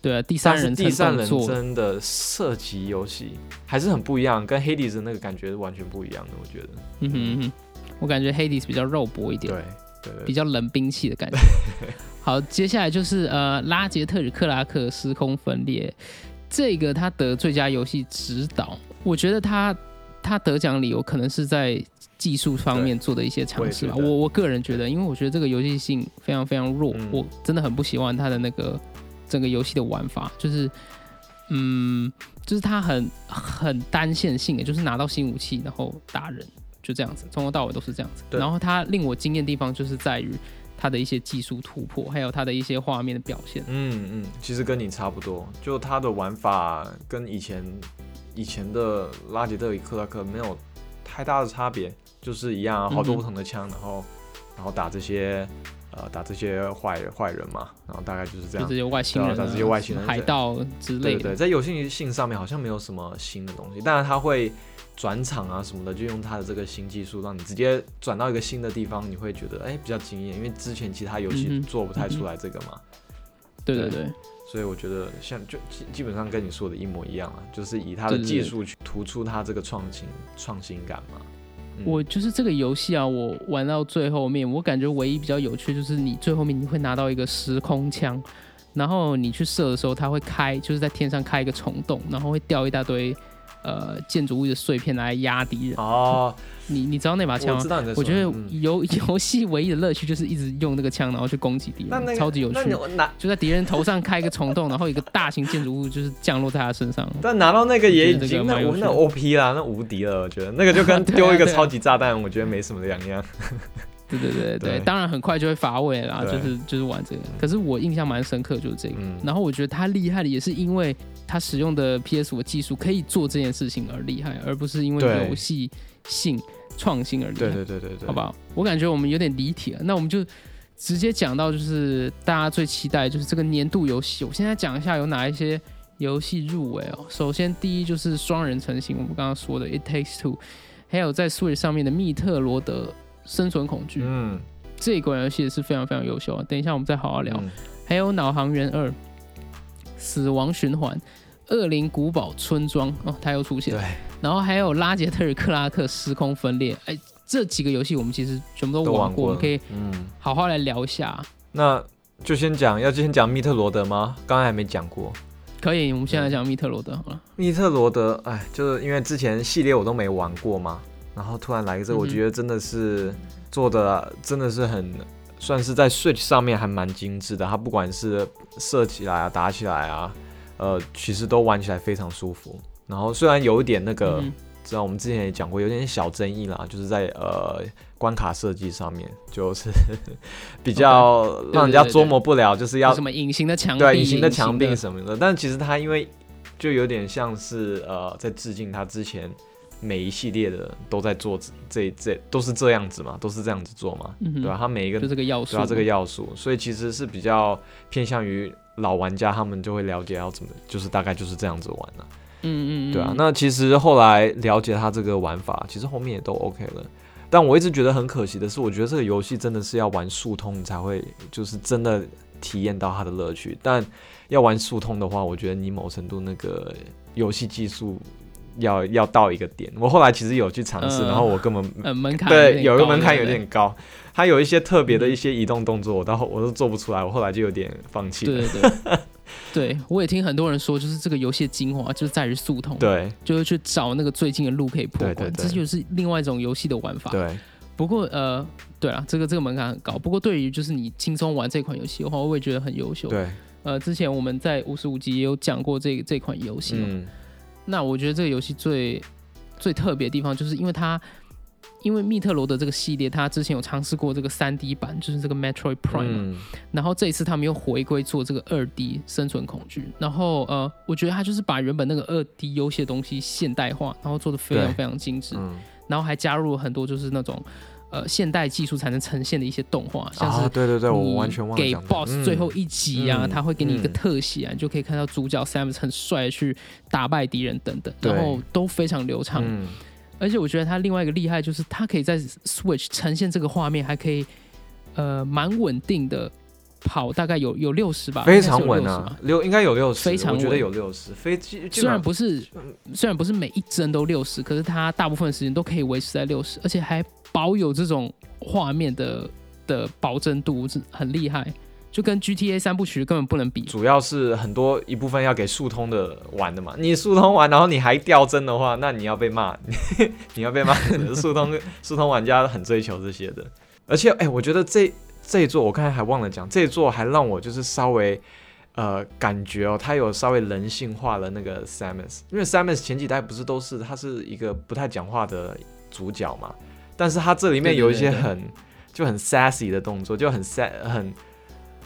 Speaker 1: 对啊，第三人
Speaker 2: 第三人
Speaker 1: 称
Speaker 2: 的射击游戏还是很不一样，跟 Hades 的那个感觉是完全不一样的。我觉得，
Speaker 1: 嗯哼嗯哼，我感觉 Hades 比较肉搏一点。
Speaker 2: 对对对，
Speaker 1: 比较冷兵器的感觉。好，接下来就是呃拉杰特与克拉克时空分裂，这个他得最佳游戏指导，我觉得他他得奖理由可能是在技术方面做的一些尝试吧。
Speaker 2: 我
Speaker 1: 我我个人觉得，因为我觉得这个游戏性非常非常弱，
Speaker 2: 嗯
Speaker 1: 我真的很不喜欢他的那个整个游戏的玩法，就是嗯，就是它很很单线性的，就是拿到新武器然后打人。就这样子，从头到尾都是这样子。然后它令我惊艳的地方就是在于它的一些技术突破，还有它的一些画面的表现。
Speaker 2: 嗯嗯，其实跟你差不多，就它的玩法跟以前以前的拉杰特与克拉克没有太大的差别，就是一样啊，好多不同的枪，然后然后打这些呃打这些坏坏人嘛，然后大概就是这样
Speaker 1: 就这。些外星人、
Speaker 2: 这些外星人
Speaker 1: 海盗之类的。
Speaker 2: 对对，在游戏性上面好像没有什么新的东西，当然它会转场啊什么的，就用它的这个新技术，让你直接转到一个新的地方，你会觉得哎、比较惊艳，因为之前其他游戏做不太出来这个嘛。
Speaker 1: 对对对，
Speaker 2: 所以我觉得像就基基本上跟你说的一模一样啊，就是以它的技术去突出它这个创新创新感嘛。嗯。
Speaker 1: 我就是这个游戏啊，我玩到最后面，我感觉唯一比较有趣就是你最后面你会拿到一个时空枪，然后你去射的时候，它会开，就是在天上开一个虫洞，然后会掉一大堆呃建筑物的碎片来压敌人。
Speaker 2: 哦，
Speaker 1: 你你知道那把枪吗
Speaker 2: 我知？道你在说。
Speaker 1: 我觉得
Speaker 2: 嗯
Speaker 1: 游 游戏唯一的乐趣就是一直用那个枪，然后去攻击敌人，
Speaker 2: 那那个
Speaker 1: 超级有趣。
Speaker 2: 那拿
Speaker 1: 就在敌人头上开一个虫洞，然后一个大型建筑物就是降落在他身上。
Speaker 2: 但拿到那个也已经那无那
Speaker 1: 个蛮有趣的
Speaker 2: OP 啦，那无敌了。我觉得那个就跟 丢一个超级炸弹，我觉得没什么两样。
Speaker 1: 对对对对
Speaker 2: 对
Speaker 1: 当然很快就会乏味啦，就是就是玩这个。可是我印象蛮深刻，就是这个。
Speaker 2: 嗯
Speaker 1: 然后我觉得他厉害的也是因为他使用的 PS 五技术可以做这件事情而厉害，而不是因为游戏性创新而厉害。
Speaker 2: 对对对对对，
Speaker 1: 好不好？我感觉我们有点离题了，那我们就直接讲到就是大家最期待就是这个年度游戏。我现在讲一下有哪一些游戏入围哦。首先第一就是双人成型，我们刚刚说的 It Takes Two，还有在 Switch 上面的密特罗德生存恐惧，
Speaker 2: 嗯，
Speaker 1: 这一款游戏也是非常非常优秀啊。等一下我们再好好聊。
Speaker 2: 嗯
Speaker 1: 还有脑航员二、死亡循环、恶灵古堡村庄哦，它又出现。
Speaker 2: 对，
Speaker 1: 然后还有拉杰特尔克拉克时空分裂，哎，这几个游戏我们其实全部都玩过，我们可以
Speaker 2: 嗯，
Speaker 1: 好好来聊一下。
Speaker 2: 那就先讲，要先讲密特罗德吗？刚才还没讲过。
Speaker 1: 可以，我们现在讲密特罗德好了。
Speaker 2: 密特罗德，哎，就是因为之前系列我都没玩过嘛，然后突然来个这个，我觉得真的是做的真的是很，算是在 Switch 上面还蛮精致的。它不管是射起来啊、打起来啊，呃，其实都玩起来非常舒服。然后虽然有一点那个，
Speaker 1: 嗯
Speaker 2: 知道我们之前也讲过，有点小争议啦，就是在呃关卡设计上面，就是 比较让人家琢磨不了，就是要
Speaker 1: 什么隐形的墙壁、
Speaker 2: 对隐形的墙壁什么的。但其实它因为就有点像是呃在致敬它之前每一系列的都在做这这都是这样子嘛，都是这样子做嘛，
Speaker 1: 嗯
Speaker 2: 对吧、它每一个
Speaker 1: 就这个要素
Speaker 2: 对啊这个要素，所以其实是比较偏向于老玩家，他们就会了解要怎么，就是大概就是这样子玩了、
Speaker 1: 嗯嗯嗯，
Speaker 2: 对啊，那其实后来了解它这个玩法，其实后面也都 OK 了。但我一直觉得很可惜的是，我觉得这个游戏真的是要玩速通，你才会就是真的体验到它的乐趣。但要玩速通的话，我觉得你某程度那个游戏技术要要到一个点。我后来其实有去尝试，
Speaker 1: 嗯
Speaker 2: 然后我根本
Speaker 1: 呃门槛
Speaker 2: 对有一个门槛有点高，它有一些特别的一些移动动作，我到后我都做不出来，我后来就有点放弃了。
Speaker 1: 对对对。对，我也听很多人说，就是这个游戏的精华就是在于速通，，
Speaker 2: 对
Speaker 1: 就是去找那个最近的路可以破关，
Speaker 2: 对对对
Speaker 1: 这就是另外一种游戏的玩法。
Speaker 2: 对，
Speaker 1: 不过呃，对啊，这个这个门槛很高。不过对于就是你轻松玩这款游戏的话，我也觉得很优秀。
Speaker 2: 对，
Speaker 1: 呃，之前我们在五十五集也有讲过这这款游戏嘛。
Speaker 2: 嗯，
Speaker 1: 那我觉得这个游戏最最特别的地方，就是因为它，因为密特罗德这个系列，它之前有尝试过这个三 D 版，就是这个 Metroid Prime，、然后这一次他们又回归做这个二 D 生存恐惧，然后呃，我觉得它就是把原本那个二 D 游戏的东西现代化，然后做的非常非常精致。
Speaker 2: 嗯，
Speaker 1: 然后还加入了很多就是那种呃现代技术才能呈现的一些动画，像
Speaker 2: 啊，
Speaker 1: 是
Speaker 2: 对对对，我完全忘了
Speaker 1: 给 BOSS
Speaker 2: 嗯
Speaker 1: 最后一集啊，
Speaker 2: 嗯
Speaker 1: 他会给你一个
Speaker 2: 嗯。
Speaker 1: 特写啊，你就可以看到主角 Samus 很帅去打败敌人等等，然后都非常流畅。
Speaker 2: 嗯，
Speaker 1: 而且我觉得他另外一个厉害就是，他可以在 Switch 呈现这个画面，还可以呃蛮稳定的跑，大概有有六十吧，
Speaker 2: 非
Speaker 1: 应该是有60
Speaker 2: 常稳啊
Speaker 1: 吧，。
Speaker 2: 六应该有六十，
Speaker 1: 非常
Speaker 2: 我觉得
Speaker 1: 稳
Speaker 2: 有六十，
Speaker 1: 虽然不是虽然不是每一帧都六十，可是它大部分时间都可以维持在六十，而且还保有这种画面的的保真度，是很厉害，就跟 GTA 三部曲根本不能比。
Speaker 2: 主要是很多一部分要给速通的玩的嘛。你速通玩，然后你还掉帧的话，那你要被骂，你要被骂。速通 速通玩家很追求这些的，而且哎、我觉得这这一座我刚才还忘了讲，这一座还让我就是稍微。呃，感觉哦，他有稍微人性化了那个 Samus，因为 Samus 前几代不是都是他是一个不太讲话的主角嘛，但是他这里面有一些很就很 sassy 的动作，就很 sa 很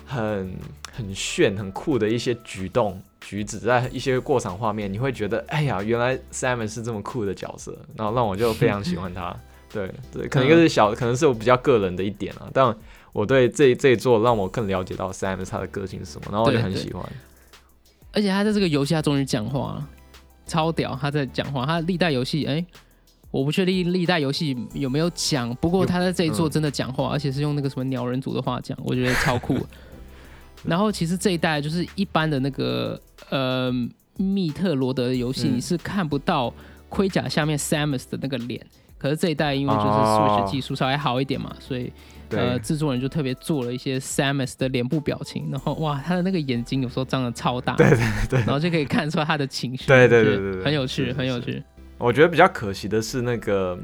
Speaker 2: 很很炫、很酷的一些举动举止，在一些过场画面，你会觉得，哎呀，原来 Simon 是这么酷的角色，然后让我就非常喜欢他。对对，可能就是小，可能是我比较个人的一点啊，但我对这这一座让我更了解到 Simon 他的个性是什么，然后我就很喜欢。
Speaker 1: 而且他在这个游戏他终于讲话了，超屌！他在讲话，他历代游戏，哎、我不确定历代游戏有没有讲，不过他在这一座
Speaker 2: 嗯
Speaker 1: 真的讲话，而且是用那个什么鸟人族的话讲，我觉得超酷。然后其实这一代就是一般的那个呃密特罗德的游戏，
Speaker 2: 嗯
Speaker 1: 你是看不到盔甲下面 Samus 的那个脸。可是这一代因为就是
Speaker 2: 哦
Speaker 1: Switch 技术稍微好一点嘛，所以，呃，制作人就特别做了一些 Samus 的脸部表情，然后哇，他的那个眼睛有时候张的超大，
Speaker 2: 对对对
Speaker 1: 然后就可以看出他的情绪，
Speaker 2: 对对对对对
Speaker 1: 很有趣，很有趣。
Speaker 2: 我觉得比较可惜的是那个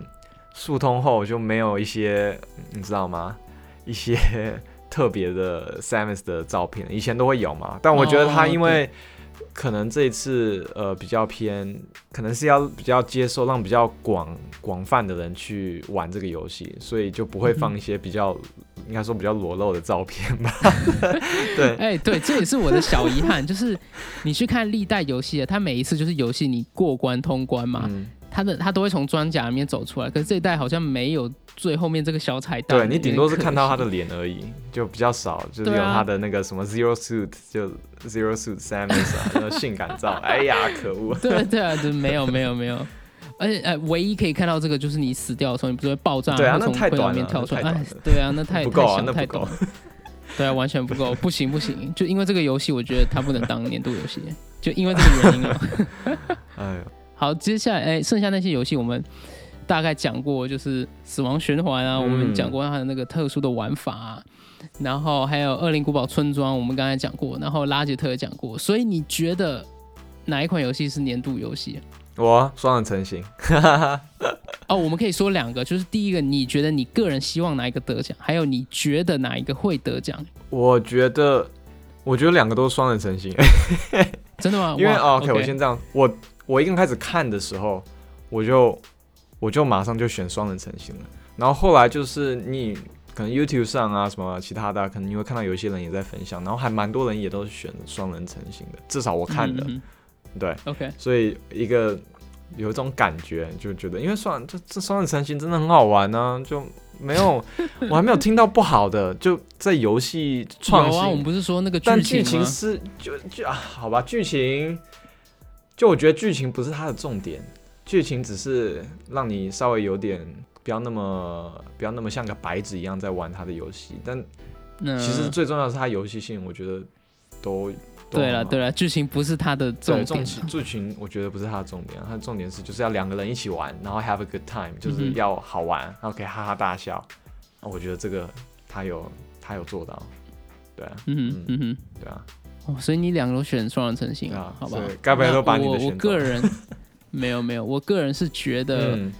Speaker 2: 速通后就没有一些，你知道吗？一些 特别的 Samus 的照片，以前都会有嘛。但我觉得他
Speaker 1: 哦
Speaker 2: 因为可能这一次呃比较偏，可能是要比较接受让比较广广泛的人去玩这个游戏，所以就不会放一些比较、应该说比较裸露的照片吧。对，
Speaker 1: 哎、对，这也是我的小遗憾，就是你去看历代游戏啊，它每一次就是游戏你过关通关嘛，
Speaker 2: 嗯，
Speaker 1: 它的他都会从装甲里面走出来，可是这一代好像没有最后面这个小彩蛋，
Speaker 2: 对你顶多是看到他的脸而已，就比较少，就是有他的那个什么 Zero Suit，就 Zero Suit Samus 啊，那个性感照。哎呀，可恶！
Speaker 1: 对对啊，对，没有没有没有。而且呃，唯一可以看到这个就是你死掉的时候，你不是会爆炸，从
Speaker 2: 那太
Speaker 1: 轨道里面
Speaker 2: 短了
Speaker 1: 跳出来，对啊，那太
Speaker 2: 不够啊
Speaker 1: 太小
Speaker 2: 那不够
Speaker 1: 太短了，对啊，完全不够，不行不行，就因为这个游戏，我觉得它不能当年度游戏，就因为这个原因了。
Speaker 2: 哎呦，
Speaker 1: 好，接下来哎，剩下那些游戏我们大概讲过，就是死亡循环啊，
Speaker 2: 嗯
Speaker 1: 我们讲过它的那个特殊的玩法、啊，然后还有恶灵古堡村庄，我们刚才讲过，然后拉杰特也讲过，所以你觉得哪一款游戏是年度游戏？
Speaker 2: 我双人成型，
Speaker 1: 哦，我们可以说两个，就是第一个，你觉得你个人希望哪一个得奖，还有你觉得哪一个会得奖？
Speaker 2: 我觉得，我觉得两个都是双人成型，
Speaker 1: 真的吗？
Speaker 2: 因为哦 OK，我先这样，我我一刚开始看的时候，我就我就马上就选双人成型了，然后后来就是你可能 YouTube 上啊什么其他的，可能你会看到有一些人也在分享，然后还蛮多人也都是选双人成型的，至少我看的，
Speaker 1: 嗯嗯
Speaker 2: 对，
Speaker 1: 嗯 OK，
Speaker 2: 所以一个有一种感觉，就觉得因为双这这双人成型真的很好玩呢、就没有 我还没有听到不好的，就在游戏创
Speaker 1: 新。啊，我们，不是说那个
Speaker 2: 但
Speaker 1: 剧情吗？
Speaker 2: 剧情是就就啊，好吧，剧情就我觉得剧情不是它的重点，剧情只是让你稍微有点不要那么不要那么像个白纸一样在玩它的游戏，但其实最重要的是它游戏性，我觉得都。
Speaker 1: 对了对了，剧情不是它的重
Speaker 2: 对，
Speaker 1: 点
Speaker 2: 剧情我觉得不是它的重点啊，它的重点是就是要两个人一起玩，然后 have a good time，就是要好玩，然后可以哈哈大笑。啊我觉得这个他有他有做到，对啊，
Speaker 1: 嗯哼嗯哼。
Speaker 2: 对啊，
Speaker 1: 哦，所以你两个都选双人成型
Speaker 2: 啊
Speaker 1: 好吧？
Speaker 2: 该不会都把你的
Speaker 1: 那我我个人 没有没有，我个人是觉得，
Speaker 2: 嗯。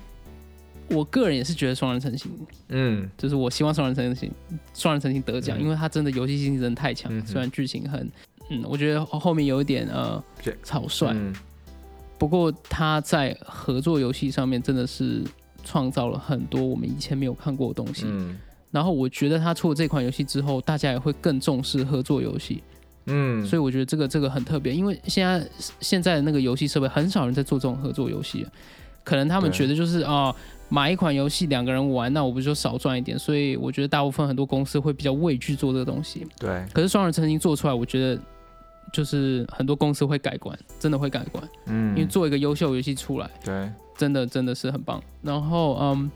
Speaker 1: 我个人也是觉得双人成型，
Speaker 2: 嗯。
Speaker 1: 就是我希望双人成型，双人成型得奖，
Speaker 2: 嗯。
Speaker 1: 因为它真的游戏性真的太强，
Speaker 2: 嗯
Speaker 1: 虽然剧情很，嗯，我觉得后面有一点呃草率，
Speaker 2: 嗯。
Speaker 1: 不过他在合作游戏上面真的是创造了很多我们以前没有看过的东西。
Speaker 2: 嗯。
Speaker 1: 然后我觉得他出了这款游戏之后，大家也会更重视合作游戏。
Speaker 2: 嗯，
Speaker 1: 所以我觉得这个这个很特别，因为现在现在的那个游戏设备很少人在做这种合作游戏，可能他们觉得就是哦，买一款游戏两个人玩，那我不就少赚一点？所以我觉得大部分很多公司会比较畏惧做这个东西。
Speaker 2: 对，
Speaker 1: 可是双人成行做出来，我觉得就是很多公司会改观，真的会改观，
Speaker 2: 嗯，
Speaker 1: 因为做一个优秀游戏出来，
Speaker 2: 对，
Speaker 1: 真的真的是很棒。然后嗯，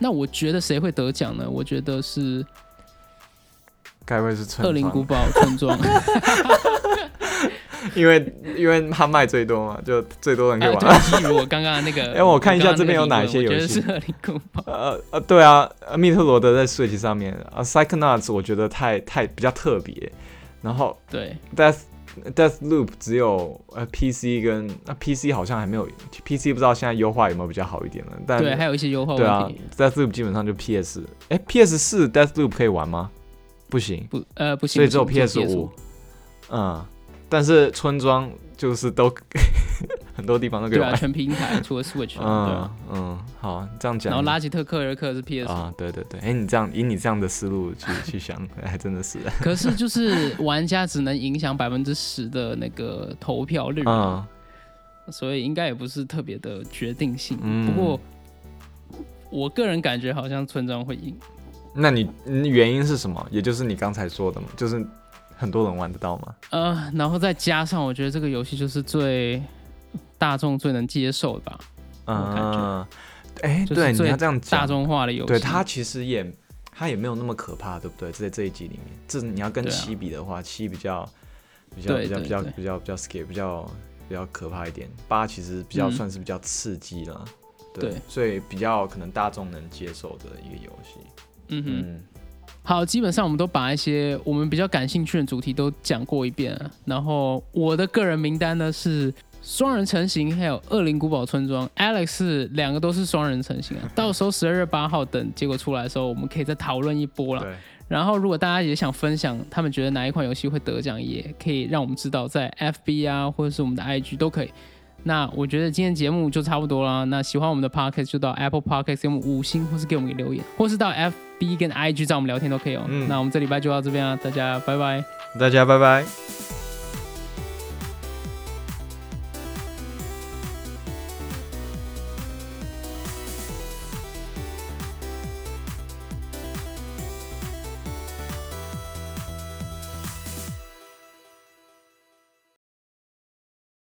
Speaker 1: 那我觉得谁会得奖呢？我觉得是
Speaker 2: 该不会是村庄
Speaker 1: 恶灵古堡村庄。
Speaker 2: 因为因为他卖最多嘛，就最多人可以
Speaker 1: 哎，
Speaker 2: 玩。
Speaker 1: 对，基于我刚刚那个，
Speaker 2: 哎我看一下这边有哪一些
Speaker 1: 游戏我觉得是恶灵古堡。
Speaker 2: 呃呃，对啊，呃密特罗德在 Switch 上面，啊 Psychonauts 我觉得太太比较特别，然后
Speaker 1: 对
Speaker 2: ，Death Death Loop 只有呃 PC 跟那、PC 好像还没有 PC 不知道现在优化有没有比较好一点了，但
Speaker 1: 对，还有一些优化
Speaker 2: 对啊。Death Loop 基本上就 PS，哎 PS 四 Death Loop 可以玩吗？不行，
Speaker 1: 不，呃，不行，
Speaker 2: 所以只有 PS 五，嗯，但是村庄就是都 很多地方都可以
Speaker 1: 对啊，全平台除了 Switch，对
Speaker 2: 嗯
Speaker 1: 啊。
Speaker 2: 嗯，好，这样讲，
Speaker 1: 然后拉吉特克尔克是 PS，
Speaker 2: 啊，对对对，哎、你这样以你这样的思路去 去想，还真的是，
Speaker 1: 可是就是玩家只能影响百分之十的那个投票率，
Speaker 2: 嗯，
Speaker 1: 所以应该也不是特别的决定性。
Speaker 2: 嗯。
Speaker 1: 不过我个人感觉好像村庄会赢。
Speaker 2: 那你你原因是什么？也就是你刚才说的嘛，就是很多人玩得到吗，
Speaker 1: 呃，然后再加上我觉得这个游戏就是最大众最能接受的
Speaker 2: 嗯，哎、对，你
Speaker 1: 最
Speaker 2: 要这样讲，
Speaker 1: 大众化的游戏。
Speaker 2: 对它其实也它也没有那么可怕，对不对？在这一集里面，这你要跟七比的话，七比较比较比较比较比较比较 scare，比较比较可怕一点。八其实比较
Speaker 1: 嗯
Speaker 2: 算是比较刺激了，
Speaker 1: 对
Speaker 2: 所以比较可能大众能接受的一个游戏。
Speaker 1: 嗯哼。
Speaker 2: 嗯，
Speaker 1: 好，基本上我们都把一些我们比较感兴趣的主题都讲过一遍了。然后我的个人名单呢是双人成型，还有恶灵古堡村庄。Alex 是两个都是双人成型啊。到时候十二月八号等结果出来的时候，我们可以再讨论一波了。然后如果大家也想分享他们觉得哪一款游戏会得奖，也可以让我们知道，在 FB 啊或者是我们的 IG 都可以。那我觉得今天节目就差不多了。那喜欢我们的 Podcast 就到 Apple Podcast 给我们五星，或是给我们个留言，或是到 FB 跟 IG 找我们聊天都可以哦。
Speaker 2: 嗯
Speaker 1: 那我们这礼拜就到这边了，大家拜拜。
Speaker 2: 大家拜拜。